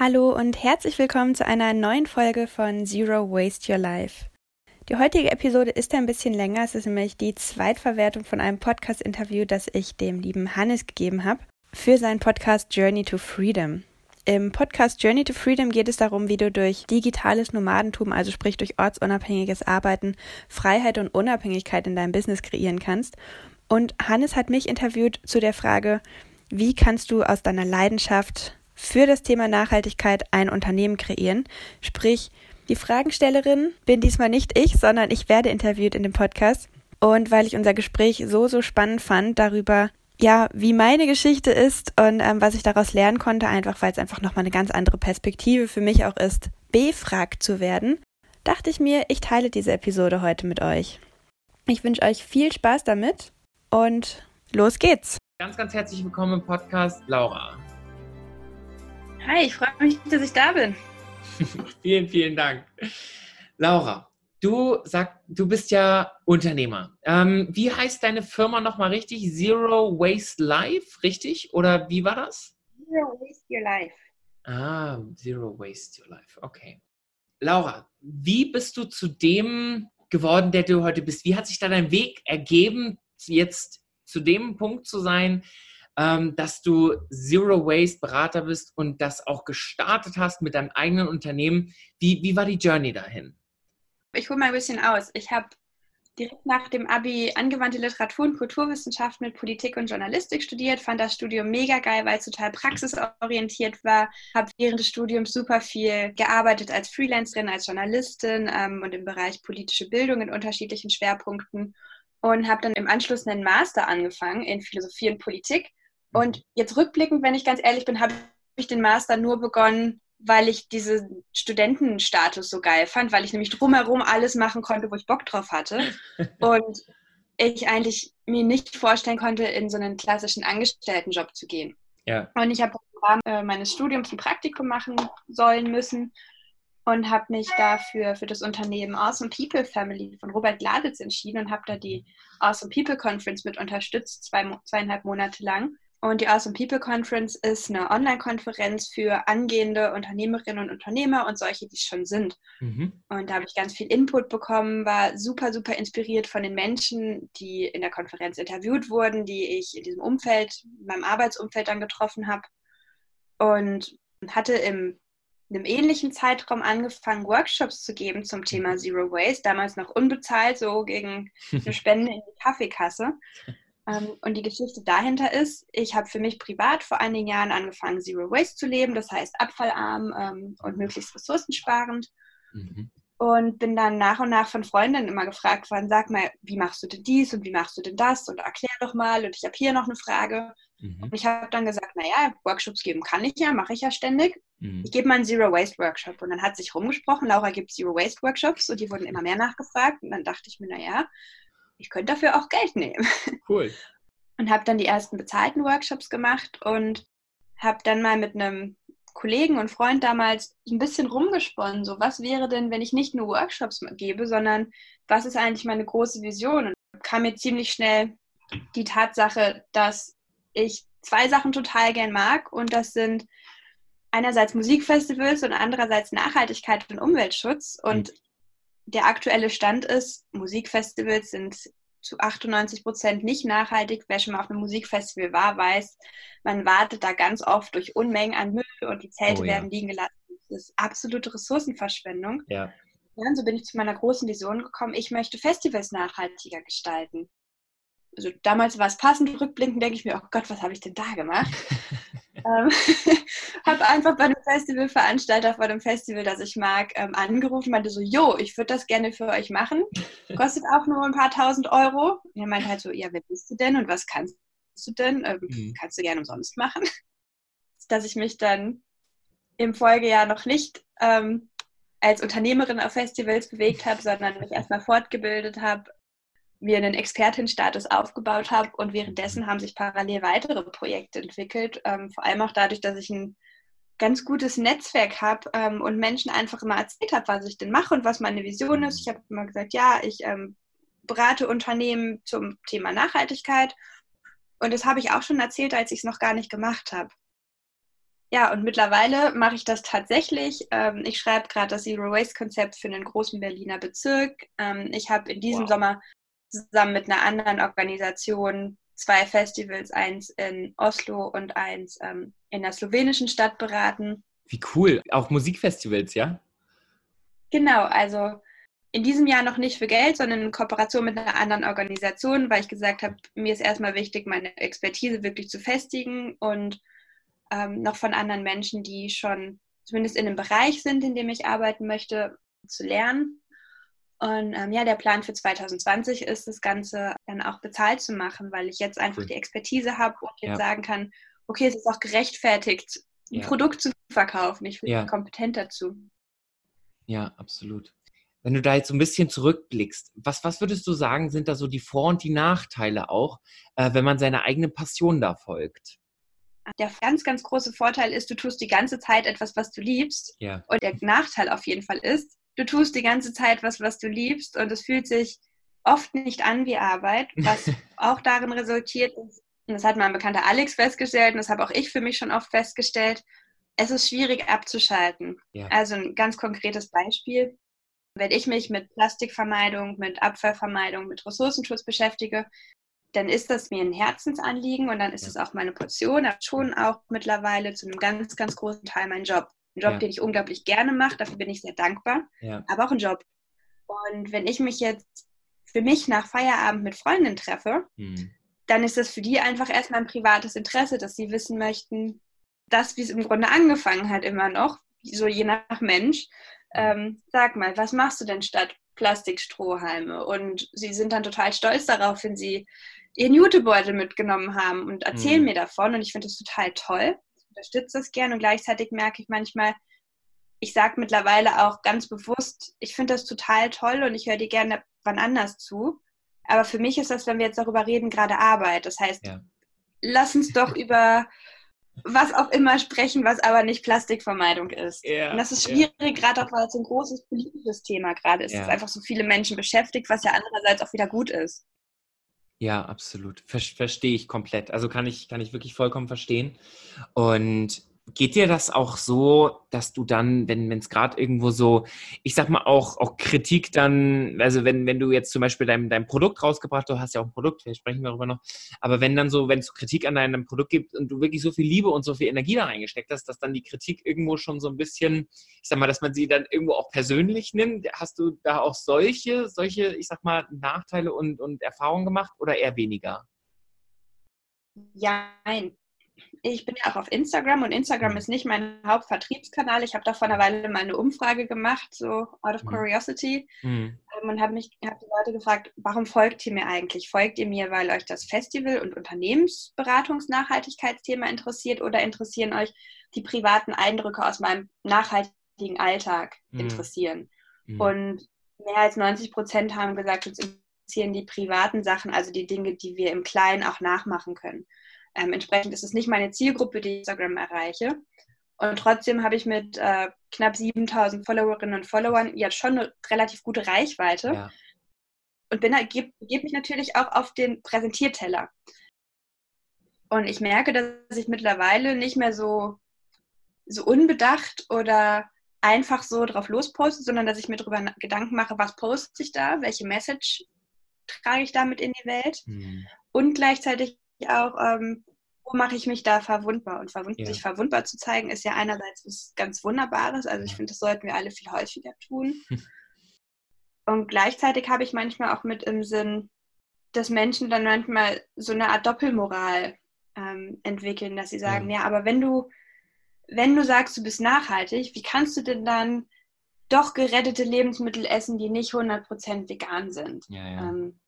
Hallo und herzlich willkommen zu einer neuen Folge von Zero Waste Your Life. Die heutige Episode ist ein bisschen länger. Es ist nämlich die Zweitverwertung von einem Podcast-Interview, das ich dem lieben Hannes gegeben habe für seinen Podcast Journey to Freedom. Im Podcast Journey to Freedom geht es darum, wie du durch digitales Nomadentum, also sprich durch ortsunabhängiges Arbeiten, Freiheit und Unabhängigkeit in deinem Business kreieren kannst. Und Hannes hat mich interviewt zu der Frage, wie kannst du aus deiner Leidenschaft für das Thema Nachhaltigkeit ein Unternehmen kreieren? Sprich, die Fragenstellerin bin diesmal nicht ich, sondern ich werde interviewt in dem Podcast. Und weil ich unser Gespräch so, so spannend fand darüber, ja, wie meine Geschichte ist und ähm, was ich daraus lernen konnte, einfach weil es einfach nochmal eine ganz andere Perspektive für mich auch ist, befragt zu werden, dachte ich mir, ich teile diese Episode heute mit euch. Ich wünsche euch viel Spaß damit und los geht's. Ganz, ganz herzlich willkommen im Podcast, Laura. Hi, ich freue mich, dass ich da bin. vielen, vielen Dank. Laura, du sag, du bist ja Unternehmer. Ähm, wie heißt deine Firma nochmal richtig? Zero Waste Life, richtig? Oder wie war das? Zero Waste Your Life. Ah, Zero Waste Your Life, okay. Laura, wie bist du zu dem geworden, der du heute bist? Wie hat sich da dein Weg ergeben, jetzt zu dem Punkt zu sein, ähm, dass du Zero Waste Berater bist und das auch gestartet hast mit deinem eigenen Unternehmen? Wie, wie war die Journey dahin? Ich hole mal ein bisschen aus. Ich habe direkt nach dem Abi angewandte Literatur und Kulturwissenschaft mit Politik und Journalistik studiert, fand das Studium mega geil, weil es total praxisorientiert war, habe während des Studiums super viel gearbeitet als Freelancerin, als Journalistin ähm, und im Bereich politische Bildung in unterschiedlichen Schwerpunkten und habe dann im Anschluss einen Master angefangen in Philosophie und Politik. Und jetzt rückblickend, wenn ich ganz ehrlich bin, habe ich den Master nur begonnen, weil ich diesen Studentenstatus so geil fand, weil ich nämlich drumherum alles machen konnte, wo ich Bock drauf hatte. Und ich eigentlich mir nicht vorstellen konnte, in so einen klassischen Angestelltenjob zu gehen. Ja. Und ich habe im Rahmen äh, meines Studiums ein Praktikum machen sollen müssen und habe mich dafür für das Unternehmen Awesome People Family von Robert Gladitz entschieden und habe da die Awesome People Conference mit unterstützt, zwei, zweieinhalb Monate lang. Und die Awesome People Conference ist eine Online-Konferenz für angehende Unternehmerinnen und Unternehmer und solche, die es schon sind. Mhm. Und da habe ich ganz viel Input bekommen, war super, super inspiriert von den Menschen, die in der Konferenz interviewt wurden, die ich in diesem Umfeld, in meinem Arbeitsumfeld dann getroffen habe. Und hatte im in einem ähnlichen Zeitraum angefangen, Workshops zu geben zum Thema mhm. Zero Waste, damals noch unbezahlt, so gegen eine Spende in die Kaffeekasse. Ähm, und die Geschichte dahinter ist, ich habe für mich privat vor einigen Jahren angefangen, Zero Waste zu leben, das heißt abfallarm ähm, und möglichst ressourcensparend. Mhm. Und bin dann nach und nach von Freundinnen immer gefragt worden, sag mal, wie machst du denn dies und wie machst du denn das und erklär doch mal und ich habe hier noch eine Frage. Mhm. Und ich habe dann gesagt, naja, Workshops geben kann ich ja, mache ich ja ständig. Mhm. Ich gebe mal einen Zero Waste Workshop. Und dann hat sich rumgesprochen, Laura gibt Zero Waste Workshops und die wurden immer mehr nachgefragt. Und dann dachte ich mir, naja, ich könnte dafür auch Geld nehmen. Cool. Und habe dann die ersten bezahlten Workshops gemacht und habe dann mal mit einem Kollegen und Freund damals ein bisschen rumgesponnen, so was wäre denn, wenn ich nicht nur Workshops gebe, sondern was ist eigentlich meine große Vision? Und kam mir ziemlich schnell die Tatsache, dass ich zwei Sachen total gern mag und das sind einerseits Musikfestivals und andererseits Nachhaltigkeit und Umweltschutz. Und mhm. Der aktuelle Stand ist, Musikfestivals sind zu 98 Prozent nicht nachhaltig. Wer schon mal auf einem Musikfestival war, weiß, man wartet da ganz oft durch Unmengen an Müll und die Zelte oh, ja. werden liegen gelassen. Das ist absolute Ressourcenverschwendung. Ja. Und so bin ich zu meiner großen Vision gekommen, ich möchte Festivals nachhaltiger gestalten. Also damals war es passend, rückblickend denke ich mir, oh Gott, was habe ich denn da gemacht? ähm, habe einfach bei einem Festivalveranstalter vor dem Festival, das ich mag, ähm, angerufen, meinte so, jo, ich würde das gerne für euch machen. Kostet auch nur ein paar tausend Euro. Und er meinte halt so, ja, wer bist du denn und was kannst du denn? Ähm, mhm. Kannst du gerne umsonst machen. Dass ich mich dann im Folgejahr noch nicht ähm, als Unternehmerin auf Festivals bewegt habe, sondern mich erstmal fortgebildet habe, mir einen Expertenstatus aufgebaut habe und währenddessen haben sich parallel weitere Projekte entwickelt, ähm, vor allem auch dadurch, dass ich ein ganz gutes Netzwerk habe ähm, und Menschen einfach immer erzählt habe, was ich denn mache und was meine Vision ist. Ich habe immer gesagt, ja, ich ähm, berate Unternehmen zum Thema Nachhaltigkeit und das habe ich auch schon erzählt, als ich es noch gar nicht gemacht habe. ja, und mittlerweile mache ich das tatsächlich. Ähm, ich schreibe gerade das Zero Waste Konzept für einen großen Berliner Bezirk. Ähm, ich habe in diesem wow. Sommer zusammen mit einer anderen Organisation zwei Festivals, eins in Oslo und eins ähm, in der slowenischen Stadt beraten. Wie cool. Auch Musikfestivals, ja? Genau, also in diesem Jahr noch nicht für Geld, sondern in Kooperation mit einer anderen Organisation, weil ich gesagt habe, mir ist erstmal wichtig, meine Expertise wirklich zu festigen und ähm, noch von anderen Menschen, die schon zumindest in einem Bereich sind, in dem ich arbeiten möchte, zu lernen. Und ähm, ja, der Plan für 2020 ist, das Ganze dann auch bezahlt zu machen, weil ich jetzt einfach cool. die Expertise habe und jetzt ja. sagen kann, okay, es ist auch gerechtfertigt, ein ja. Produkt zu verkaufen. Ich bin ja. kompetent dazu. Ja, absolut. Wenn du da jetzt so ein bisschen zurückblickst, was, was würdest du sagen, sind da so die Vor- und die Nachteile auch, äh, wenn man seiner eigenen Passion da folgt? Der ganz, ganz große Vorteil ist, du tust die ganze Zeit etwas, was du liebst. Ja. Und der Nachteil auf jeden Fall ist, du tust die ganze Zeit was, was du liebst und es fühlt sich oft nicht an wie Arbeit, was auch darin resultiert, und das hat mein bekannter Alex festgestellt und das habe auch ich für mich schon oft festgestellt, es ist schwierig abzuschalten. Ja. Also ein ganz konkretes Beispiel. Wenn ich mich mit Plastikvermeidung, mit Abfallvermeidung, mit Ressourcenschutz beschäftige, dann ist das mir ein Herzensanliegen und dann ist es auch meine Portion, aber schon auch mittlerweile zu einem ganz, ganz großen Teil mein Job. Ein Job, ja. den ich unglaublich gerne mache, dafür bin ich sehr dankbar, ja. aber auch ein Job. Und wenn ich mich jetzt für mich nach Feierabend mit Freundinnen treffe, mhm. dann ist das für die einfach erstmal ein privates Interesse, dass sie wissen möchten, das, wie es im Grunde angefangen hat, immer noch, so je nach Mensch. Ähm, sag mal, was machst du denn statt Plastikstrohhalme? Und sie sind dann total stolz darauf, wenn sie ihren Jutebeutel mitgenommen haben und erzählen mhm. mir davon. Und ich finde das total toll unterstütze das gern und gleichzeitig merke ich manchmal, ich sage mittlerweile auch ganz bewusst, ich finde das total toll und ich höre dir gerne wann anders zu. Aber für mich ist das, wenn wir jetzt darüber reden, gerade Arbeit. Das heißt, ja. lass uns doch über was auch immer sprechen, was aber nicht Plastikvermeidung ist. Ja, und das ist schwierig, ja. gerade auch, weil es ein großes politisches Thema gerade ist. Ja. Es einfach so viele Menschen beschäftigt, was ja andererseits auch wieder gut ist. Ja, absolut. Ver Verstehe ich komplett. Also kann ich, kann ich wirklich vollkommen verstehen. Und Geht dir das auch so, dass du dann, wenn es gerade irgendwo so, ich sag mal auch, auch Kritik dann, also wenn, wenn du jetzt zum Beispiel dein, dein Produkt rausgebracht, du hast ja auch ein Produkt, vielleicht sprechen wir darüber noch, aber wenn dann so, wenn es Kritik an deinem Produkt gibt und du wirklich so viel Liebe und so viel Energie da reingesteckt hast, dass dann die Kritik irgendwo schon so ein bisschen, ich sag mal, dass man sie dann irgendwo auch persönlich nimmt, hast du da auch solche, solche, ich sag mal, Nachteile und, und Erfahrungen gemacht oder eher weniger? Ja, nein ich bin ja auch auf Instagram und Instagram mhm. ist nicht mein Hauptvertriebskanal. Ich habe da vor einer Weile mal eine Umfrage gemacht, so out of mhm. curiosity, mhm. und habe mich hab die Leute gefragt, warum folgt ihr mir eigentlich? Folgt ihr mir, weil euch das Festival- und Unternehmensberatungs-Nachhaltigkeitsthema interessiert oder interessieren euch die privaten Eindrücke aus meinem nachhaltigen Alltag mhm. interessieren? Mhm. Und mehr als 90 Prozent haben gesagt, uns interessieren die privaten Sachen, also die Dinge, die wir im Kleinen auch nachmachen können. Ähm, entsprechend ist es nicht meine Zielgruppe, die ich Instagram erreiche. Und trotzdem habe ich mit äh, knapp 7000 Followerinnen und Followern jetzt schon eine relativ gute Reichweite. Ja. Und gebe geb mich natürlich auch auf den Präsentierteller. Und ich merke, dass ich mittlerweile nicht mehr so, so unbedacht oder einfach so drauf losposte, sondern dass ich mir darüber Gedanken mache, was poste ich da, welche Message trage ich damit in die Welt mhm. und gleichzeitig auch, ähm, wo mache ich mich da verwundbar? Und verwund ja. sich verwundbar zu zeigen, ist ja einerseits was ganz Wunderbares. Also ich finde, das sollten wir alle viel häufiger tun. Und gleichzeitig habe ich manchmal auch mit im Sinn, dass Menschen dann manchmal so eine Art Doppelmoral ähm, entwickeln, dass sie sagen, ja. ja, aber wenn du, wenn du sagst, du bist nachhaltig, wie kannst du denn dann doch gerettete Lebensmittel essen, die nicht 100% vegan sind? Ja, ja. Ähm,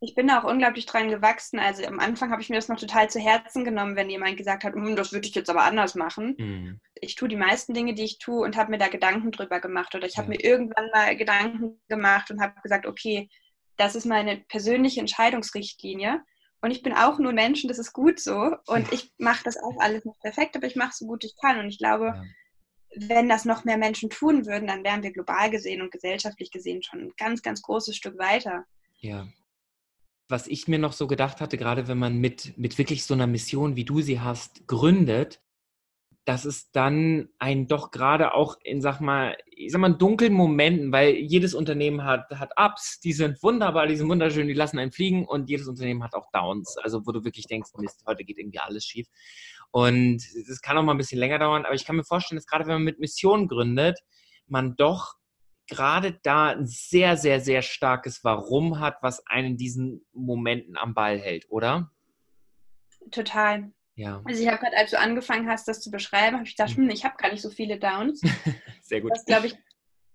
ich bin da auch unglaublich dran gewachsen. Also am Anfang habe ich mir das noch total zu Herzen genommen, wenn jemand gesagt hat, hm, das würde ich jetzt aber anders machen. Mhm. Ich tue die meisten Dinge, die ich tue und habe mir da Gedanken drüber gemacht. Oder ich habe ja. mir irgendwann mal Gedanken gemacht und habe gesagt, okay, das ist meine persönliche Entscheidungsrichtlinie. Und ich bin auch nur Mensch und das ist gut so. Und ich mache das auch alles nicht perfekt, aber ich mache so gut ich kann. Und ich glaube, ja. wenn das noch mehr Menschen tun würden, dann wären wir global gesehen und gesellschaftlich gesehen schon ein ganz, ganz großes Stück weiter. Ja, was ich mir noch so gedacht hatte, gerade wenn man mit, mit wirklich so einer Mission, wie du sie hast, gründet, dass es dann einen doch gerade auch in, sag mal, ich sag mal, dunklen Momenten, weil jedes Unternehmen hat, hat Ups, die sind wunderbar, die sind wunderschön, die lassen einen fliegen und jedes Unternehmen hat auch Downs, also wo du wirklich denkst, Mist, heute geht irgendwie alles schief. Und das kann auch mal ein bisschen länger dauern, aber ich kann mir vorstellen, dass gerade wenn man mit Missionen gründet, man doch gerade da ein sehr, sehr, sehr starkes Warum hat, was einen in diesen Momenten am Ball hält, oder? Total. Ja. Also ich habe gerade, als du angefangen hast, das zu beschreiben, habe ich gedacht, hm, ich habe gar nicht so viele Downs. Sehr gut. Was glaube ich,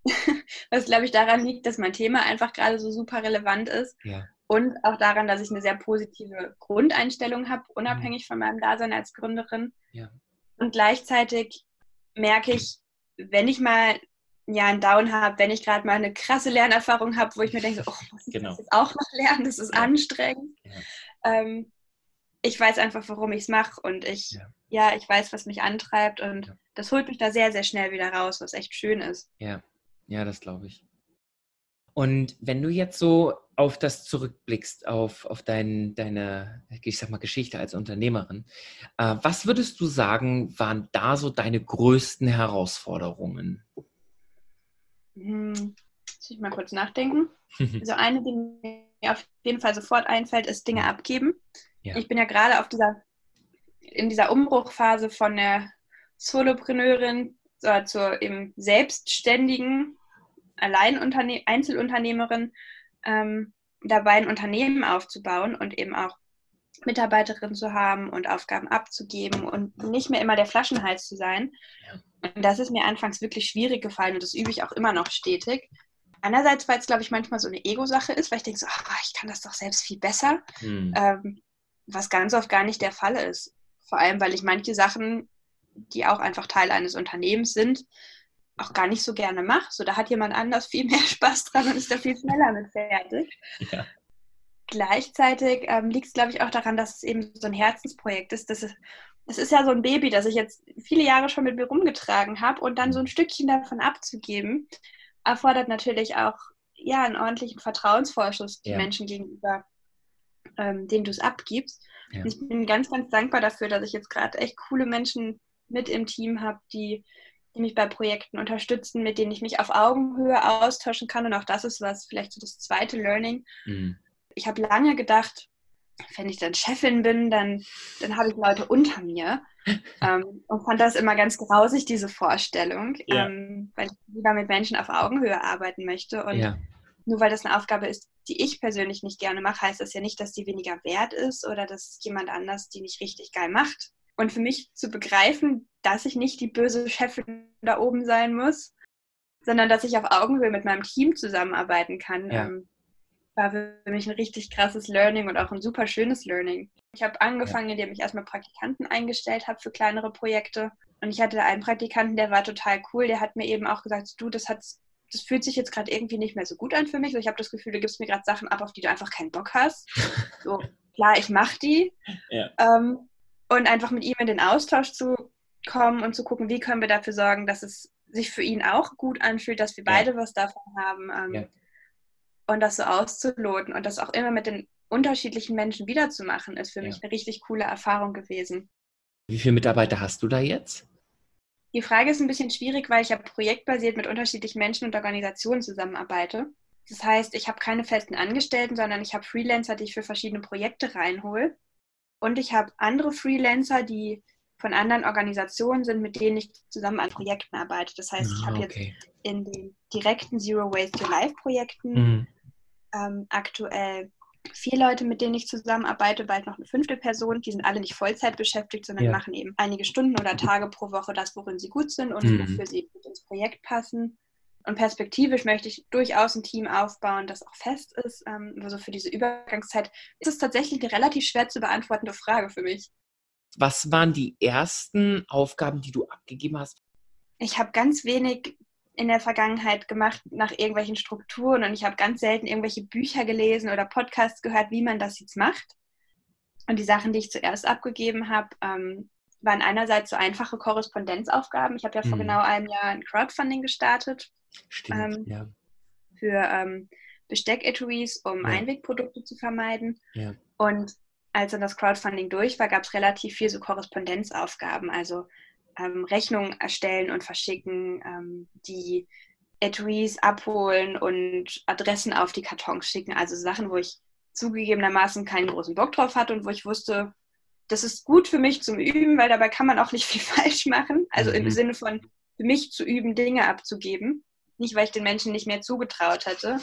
was glaube ich daran liegt, dass mein Thema einfach gerade so super relevant ist. Ja. Und auch daran, dass ich eine sehr positive Grundeinstellung habe, unabhängig von meinem Dasein als Gründerin. Ja. Und gleichzeitig merke ich, wenn ich mal ja, einen Down habe, wenn ich gerade mal eine krasse Lernerfahrung habe, wo ich mir denke, oh, muss ich Genau. das jetzt auch noch lernen? Das ist Ja. anstrengend. Ja. Ähm, ich weiß einfach, warum ich es mache und ich, Ja. ja. ich weiß, was mich antreibt und das holt mich da sehr, sehr schnell wieder raus, was echt schön ist. Ja, ja, das glaube ich. Und wenn du jetzt so auf das zurückblickst, auf, auf dein, deine, ich sag mal, Geschichte als Unternehmerin, äh, was würdest du sagen, waren da so deine größten Herausforderungen? Hm, muss ich mal kurz nachdenken. Also eine, die mir auf jeden Fall sofort einfällt, ist Dinge abgeben. Ja. Ich bin ja gerade auf dieser, in dieser Umbruchphase von der Solopreneurin zur, zur eben selbstständigen Alleinunterne Einzelunternehmerin ähm, dabei, ein Unternehmen aufzubauen und eben auch Mitarbeiterinnen zu haben und Aufgaben abzugeben und nicht mehr immer der Flaschenhals zu sein. Und das ist mir anfangs wirklich schwierig gefallen und das übe ich auch immer noch stetig. Einerseits, weil es, glaube ich, manchmal so eine Ego-Sache ist, weil ich denke so, ah, ich kann das doch selbst viel besser, Hm. ähm, was ganz oft gar nicht der Fall ist. Vor allem, weil ich manche Sachen, die auch einfach Teil eines Unternehmens sind, auch gar nicht so gerne mache. So, da hat jemand anders viel mehr Spaß dran und ist da viel schneller mit fertig. Ja. Gleichzeitig ähm, liegt es, glaube ich, auch daran, dass es eben so ein Herzensprojekt ist. Das ist, es ist ja so ein Baby, das ich jetzt viele Jahre schon mit mir rumgetragen habe und dann so ein Stückchen davon abzugeben, erfordert natürlich auch ja, einen ordentlichen Vertrauensvorschuss den Ja. Menschen gegenüber, ähm, denen du es abgibst. Ja. Und Ich bin ganz, ganz dankbar dafür, dass ich jetzt gerade echt coole Menschen mit im Team habe, die, die mich bei Projekten unterstützen, mit denen ich mich auf Augenhöhe austauschen kann. Und auch das ist was, vielleicht so das zweite Learning. Hm. Ich habe lange gedacht, wenn ich dann Chefin bin, dann, dann habe ich Leute unter mir. ähm, und fand das immer ganz grausig, diese Vorstellung, Ja. ähm, weil ich lieber mit Menschen auf Augenhöhe arbeiten möchte. Und Ja, nur weil das eine Aufgabe ist, die ich persönlich nicht gerne mache, heißt das ja nicht, dass die weniger wert ist oder dass jemand anders die nicht richtig geil macht. Und für mich zu begreifen, dass ich nicht die böse Chefin da oben sein muss, sondern dass ich auf Augenhöhe mit meinem Team zusammenarbeiten kann, Ja. ähm, war für mich ein richtig krasses Learning und auch ein super schönes Learning. Ich habe angefangen, indem ich erstmal Praktikanten eingestellt habe für kleinere Projekte. Und ich hatte einen Praktikanten, der war total cool. Der hat mir eben auch gesagt, du, das hat das fühlt sich jetzt gerade irgendwie nicht mehr so gut an für mich. So, ich habe das Gefühl, du gibst mir gerade Sachen ab, auf die du einfach keinen Bock hast. So, klar, ich mache die. Ja. Ähm, und einfach mit ihm in den Austausch zu kommen und zu gucken, wie können wir dafür sorgen, dass es sich für ihn auch gut anfühlt, dass wir Ja. beide was davon haben. Ähm, Ja. Und das so auszuloten und das auch immer mit den unterschiedlichen Menschen wiederzumachen, ist für Ja. mich eine richtig coole Erfahrung gewesen. Wie viele Mitarbeiter hast du da jetzt? Die Frage ist ein bisschen schwierig, weil ich ja projektbasiert mit unterschiedlichen Menschen und Organisationen zusammenarbeite. Das heißt, ich habe keine festen Angestellten, sondern ich habe Freelancer, die ich für verschiedene Projekte reinhole. Und ich habe andere Freelancer, die von anderen Organisationen sind, mit denen ich zusammen an Projekten arbeite. Das heißt, ich Ah, habe jetzt okay. in den direkten Zero Waste to Life Projekten Mhm. Ähm, aktuell vier Leute, mit denen ich zusammenarbeite, bald noch eine fünfte Person. Die sind alle nicht Vollzeit beschäftigt, sondern Ja. machen eben einige Stunden oder Tage pro Woche das, worin sie gut sind und Mhm. wofür sie gut ins Projekt passen. Und perspektivisch möchte ich durchaus ein Team aufbauen, das auch fest ist. Ähm, also für diese Übergangszeit ist es tatsächlich eine relativ schwer zu beantwortende Frage für mich. Was waren die ersten Aufgaben, die du abgegeben hast? Ich habe ganz wenig in der Vergangenheit gemacht nach irgendwelchen Strukturen und ich habe ganz selten irgendwelche Bücher gelesen oder Podcasts gehört, wie man das jetzt macht. Und die Sachen, die ich zuerst abgegeben habe, ähm, waren einerseits so einfache Korrespondenzaufgaben. Ich habe ja vor Mhm. genau einem Jahr ein Crowdfunding gestartet Stimmt, Ähm, ja. für ähm, Besteck-Etuis, um Ja. Einwegprodukte zu vermeiden. Ja. Und als dann das Crowdfunding durch war, gab es relativ viel so Korrespondenzaufgaben. Also ähm, Rechnungen erstellen und verschicken, ähm, die Etuis abholen und Adressen auf die Kartons schicken. Also Sachen, wo ich zugegebenermaßen keinen großen Bock drauf hatte und wo ich wusste, das ist gut für mich zum Üben, weil dabei kann man auch nicht viel falsch machen. Also mhm. im Sinne von für mich zu üben, Dinge abzugeben. Nicht, weil ich den Menschen nicht mehr zugetraut hatte.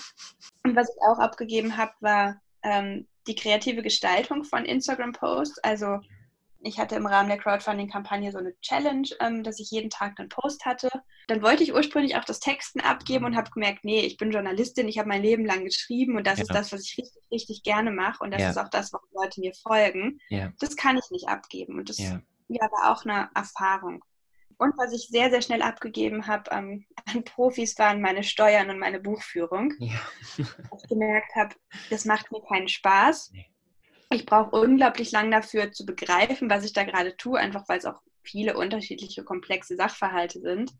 Und was ich auch abgegeben habe, war ähm, die kreative Gestaltung von Instagram-Posts. Also ich hatte im Rahmen der Crowdfunding-Kampagne so eine Challenge, ähm, dass ich jeden Tag einen Post hatte. Dann wollte ich ursprünglich auch das Texten abgeben und habe gemerkt, nee, ich bin Journalistin, ich habe mein Leben lang geschrieben und das ja. ist das, was ich richtig, richtig gerne mache und das ja. ist auch das, warum Leute mir folgen. Ja. Das kann ich nicht abgeben und das ja. war auch eine Erfahrung. Und was ich sehr, sehr schnell abgegeben habe ähm, an Profis, waren meine Steuern und meine Buchführung. Ja. ich gemerkt habe, das macht mir keinen Spaß. Nee ich brauche unglaublich lang dafür zu begreifen, was ich da gerade tue, einfach weil es auch viele unterschiedliche komplexe Sachverhalte sind.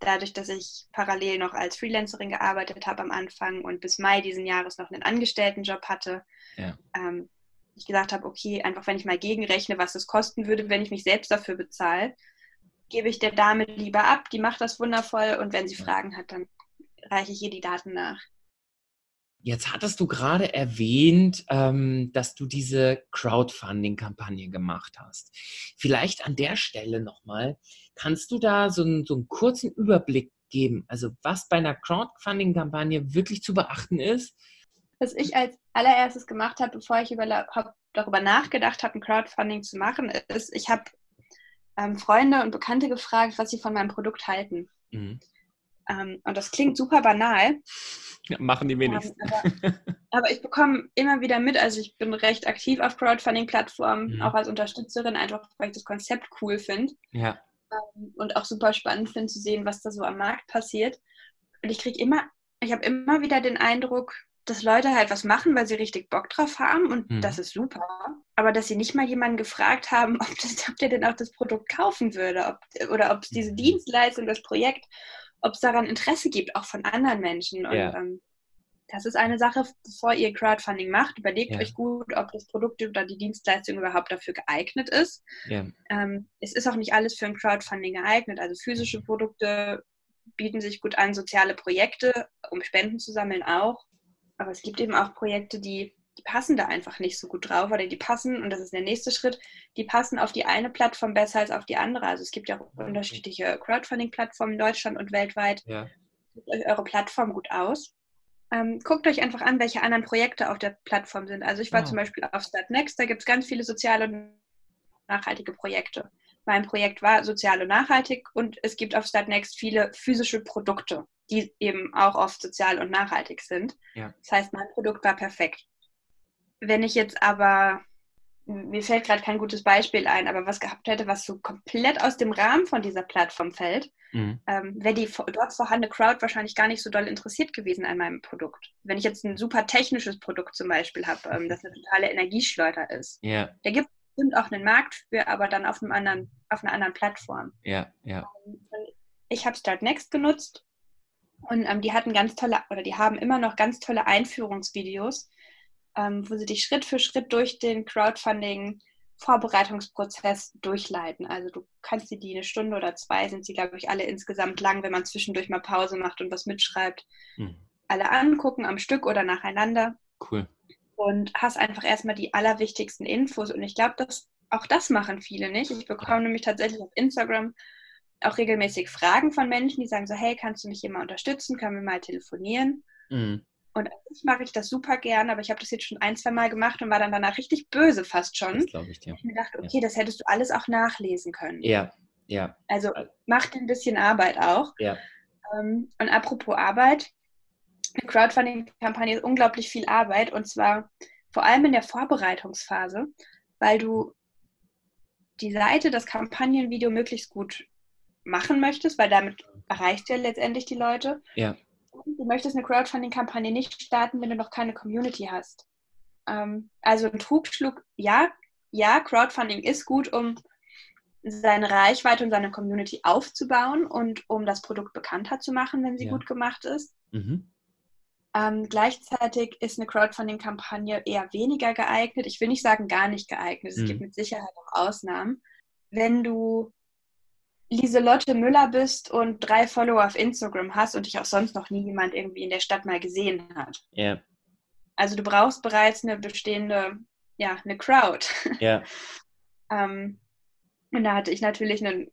Dadurch, dass ich parallel noch als Freelancerin gearbeitet habe am Anfang und bis Mai diesen Jahres noch einen Angestelltenjob hatte, ja. ähm, ich gesagt habe, okay, einfach wenn ich mal gegenrechne, was es kosten würde, wenn ich mich selbst dafür bezahle, gebe ich der Dame lieber ab, die macht das wundervoll und wenn sie ja. Fragen hat, dann reiche ich ihr die Daten nach. Jetzt hattest du gerade erwähnt, ähm, dass du diese Crowdfunding-Kampagne gemacht hast. Vielleicht an der Stelle nochmal, kannst du da so einen, so einen kurzen Überblick geben, also was bei einer Crowdfunding-Kampagne wirklich zu beachten ist? Was ich als allererstes gemacht habe, bevor ich überhaupt darüber nachgedacht habe, ein Crowdfunding zu machen, ist, ich habe ähm, Freunde und Bekannte gefragt, was sie von meinem Produkt halten. Mhm. Ähm, und das klingt super banal. Ja, machen die wenigsten. Ähm, aber, aber, ich bekomme immer wieder mit, also ich bin recht aktiv auf Crowdfunding-Plattformen, mhm. auch als Unterstützerin, einfach weil ich das Konzept cool finde. Ja. Ähm, und auch super spannend finde zu sehen, was da so am Markt passiert. Und ich kriege immer, ich habe immer wieder den Eindruck, dass Leute halt was machen, weil sie richtig Bock drauf haben und mhm. das ist super. Aber dass sie nicht mal jemanden gefragt haben, ob, das, ob der denn auch das Produkt kaufen würde ob, oder ob es diese mhm. Dienstleistung, das Projekt ob es daran Interesse gibt, auch von anderen Menschen. Und ja. ähm, das ist eine Sache, bevor ihr Crowdfunding macht, überlegt ja. euch gut, ob das Produkt oder die Dienstleistung überhaupt dafür geeignet ist. Ja. Ähm, es ist auch nicht alles für ein Crowdfunding geeignet. Also physische mhm. Produkte bieten sich gut an, soziale Projekte, um Spenden zu sammeln auch. Aber es gibt eben auch Projekte, die die passen da einfach nicht so gut drauf oder die passen, und das ist der nächste Schritt, die passen auf die eine Plattform besser als auf die andere. Also es gibt ja auch unterschiedliche Crowdfunding-Plattformen in Deutschland und weltweit. Ja. Sucht euch eure Plattform gut aus. Ähm, guckt euch einfach an, welche anderen Projekte auf der Plattform sind. Also ich war oh. zum Beispiel auf Startnext, da gibt es ganz viele soziale und nachhaltige Projekte. Mein Projekt war sozial und nachhaltig und es gibt auf Startnext viele physische Produkte, die eben auch oft sozial und nachhaltig sind. Ja. Das heißt, mein Produkt war perfekt. Wenn ich jetzt aber, mir fällt gerade kein gutes Beispiel ein, aber was gehabt hätte, was so komplett aus dem Rahmen von dieser Plattform fällt, mhm. ähm, wäre die dort vorhandene Crowd wahrscheinlich gar nicht so doll interessiert gewesen an meinem Produkt. Wenn ich jetzt ein super technisches Produkt zum Beispiel habe, ähm, das eine totale Energieschleuder ist, yeah. da gibt es bestimmt auch einen Markt für, aber dann auf, einem anderen, auf einer anderen Plattform. Ja, ja. Ähm, ich habe Start Next genutzt und ähm, die hatten ganz tolle, oder die haben immer noch ganz tolle Einführungsvideos, ähm, wo sie dich Schritt für Schritt durch den Crowdfunding Vorbereitungsprozess durchleiten. Also du kannst dir die eine Stunde oder zwei, sind sie, glaube ich, alle insgesamt lang, wenn man zwischendurch mal Pause macht und was mitschreibt, mhm. alle angucken am Stück oder nacheinander. Cool. Und hast einfach erstmal die allerwichtigsten Infos. Und ich glaube, dass auch das machen viele nicht. Ich bekomme nämlich tatsächlich auf Instagram auch regelmäßig Fragen von Menschen, die sagen so, hey, kannst du mich hier mal unterstützen? Können wir mal telefonieren? Mhm. Und eigentlich mache ich das super gern, aber ich habe das jetzt schon ein, zwei Mal gemacht und war dann danach richtig böse fast schon. Das glaube ich dir. Ich mir dachte, okay, ja. das hättest du alles auch nachlesen können. Ja, ja. Also mach dir ein bisschen Arbeit auch. Ja. Ähm, und apropos Arbeit, eine Crowdfunding-Kampagne ist unglaublich viel Arbeit und zwar vor allem in der Vorbereitungsphase, weil du die Seite, das Kampagnenvideo möglichst gut machen möchtest, weil damit erreichst du ja letztendlich die Leute. Ja du möchtest eine Crowdfunding-Kampagne nicht starten, wenn du noch keine Community hast. Ähm, also ein Trugschluck, ja, ja, Crowdfunding ist gut, um seine Reichweite und seine Community aufzubauen und um das Produkt bekannter zu machen, wenn sie ja. gut gemacht ist. Mhm. Ähm, gleichzeitig ist eine Crowdfunding-Kampagne eher weniger geeignet. Ich will nicht sagen gar nicht geeignet. Es mhm. gibt mit Sicherheit auch Ausnahmen. Wenn du Lieselotte Müller bist und drei Follower auf Instagram hast und dich auch sonst noch nie jemand irgendwie in der Stadt mal gesehen hat. Ja. Also du brauchst bereits eine bestehende, ja, eine Crowd. Ja. ähm, und da hatte ich natürlich einen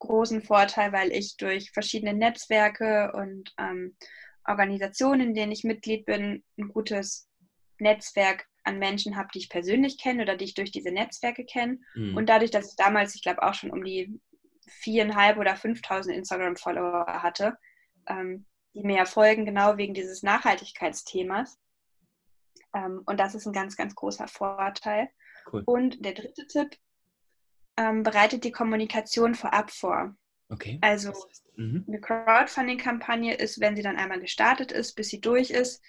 großen Vorteil, weil ich durch verschiedene Netzwerke und ähm, Organisationen, in denen ich Mitglied bin, ein gutes Netzwerk an Menschen habe, die ich persönlich kenne oder die ich durch diese Netzwerke kenne. Mhm. Und dadurch, dass ich damals, ich glaube, auch schon um die viereinhalb oder 5.000 Instagram-Follower hatte, ähm, die mir folgen, genau wegen dieses Nachhaltigkeitsthemas. Ähm, und das ist ein ganz, ganz großer Vorteil. Cool. Und der dritte Tipp, ähm, bereitet die Kommunikation vorab vor. Okay. Also mhm. eine Crowdfunding-Kampagne ist, wenn sie dann einmal gestartet ist, bis sie durch ist,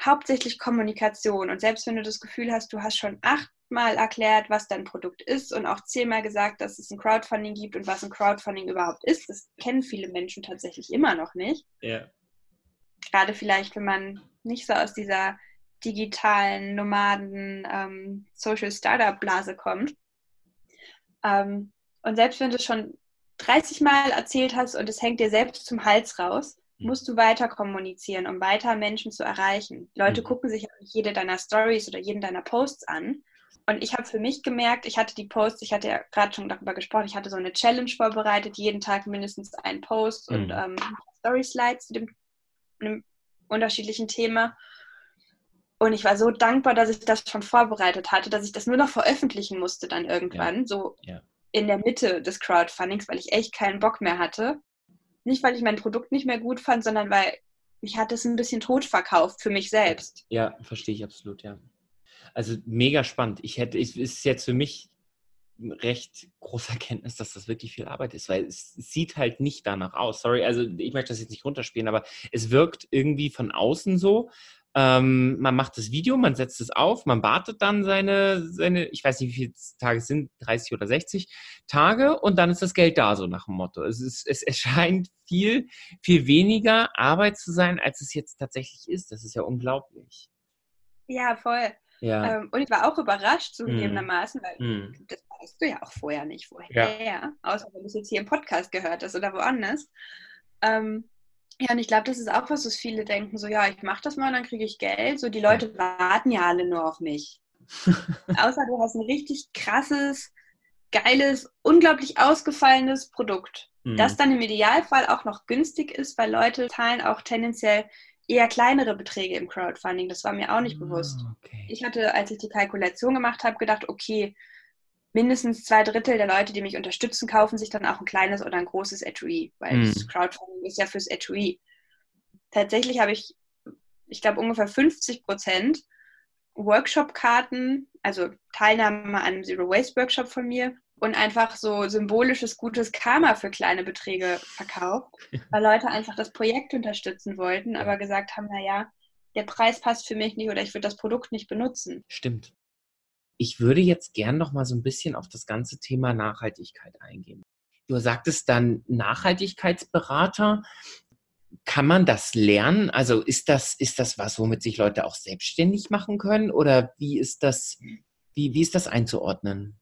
hauptsächlich Kommunikation. Und selbst wenn du das Gefühl hast, du hast schon achtmal erklärt, was dein Produkt ist und auch zehnmal gesagt, dass es ein Crowdfunding gibt und was ein Crowdfunding überhaupt ist, das kennen viele Menschen tatsächlich immer noch nicht. Ja. Gerade vielleicht, wenn man nicht so aus dieser digitalen Nomaden ähm, Social Startup Blase kommt. Ähm, und selbst wenn du schon 30 Mal erzählt hast und es hängt dir selbst zum Hals raus, Mhm. musst du weiter kommunizieren, um weiter Menschen zu erreichen. Leute mhm. gucken sich jede deiner Stories oder jeden deiner Posts an. Und ich habe für mich gemerkt, ich hatte die Posts, ich hatte ja gerade schon darüber gesprochen, ich hatte so eine Challenge vorbereitet, jeden Tag mindestens einen Post mhm. und ähm, Story-Slides zu dem, einem unterschiedlichen Thema. Und ich war so dankbar, dass ich das schon vorbereitet hatte, dass ich das nur noch veröffentlichen musste dann irgendwann, ja. so ja. in der Mitte des Crowdfundings, weil ich echt keinen Bock mehr hatte. Nicht, weil ich mein Produkt nicht mehr gut fand, sondern weil ich hatte es ein bisschen tot verkauft für mich selbst. Ja, verstehe ich absolut, ja. Also mega spannend. Ich hätte, es ist jetzt für mich recht große Erkenntnis, dass das wirklich viel Arbeit ist, weil es sieht halt nicht danach aus. Sorry, also ich möchte das jetzt nicht runterspielen, aber es wirkt irgendwie von außen so, ähm, man macht das Video, man setzt es auf, man wartet dann seine, seine, ich weiß nicht, wie viele Tage es sind, 30 oder 60 Tage und dann ist das Geld da, so nach dem Motto. Es, ist, es erscheint viel, viel weniger Arbeit zu sein, als es jetzt tatsächlich ist. Das ist ja unglaublich. Ja, voll. Ja. Ähm, und ich war auch überrascht, zugegebenermaßen, weil mm. das weißt du ja auch vorher nicht, woher. Ja. Außer wenn du es jetzt hier im Podcast gehört hast oder woanders. Ähm, ja, und ich glaube, das ist auch was, was viele denken, so ja, ich mache das mal, dann kriege ich Geld. So die Leute warten ja alle nur auf mich. Außer du hast ein richtig krasses, geiles, unglaublich ausgefallenes Produkt, mhm. das dann im Idealfall auch noch günstig ist, weil Leute zahlen auch tendenziell eher kleinere Beträge im Crowdfunding. Das war mir auch nicht oh, bewusst. Okay. Ich hatte, als ich die Kalkulation gemacht habe, gedacht, okay, mindestens zwei Drittel der Leute, die mich unterstützen, kaufen sich dann auch ein kleines oder ein großes Etui, weil mhm. das Crowdfunding ist ja fürs Etui. Tatsächlich habe ich, ich glaube, ungefähr 50 Prozent Workshop-Karten, also Teilnahme an einem Zero Waste Workshop von mir und einfach so symbolisches gutes Karma für kleine Beträge verkauft, weil Leute einfach das Projekt unterstützen wollten, aber gesagt haben, naja, der Preis passt für mich nicht oder ich würde das Produkt nicht benutzen. Stimmt. Ich würde jetzt gern noch mal so ein bisschen auf das ganze Thema Nachhaltigkeit eingehen. Du sagtest dann Nachhaltigkeitsberater. Kann man das lernen? Also ist das, ist das was, womit sich Leute auch selbstständig machen können? Oder wie ist das, wie, wie ist das einzuordnen?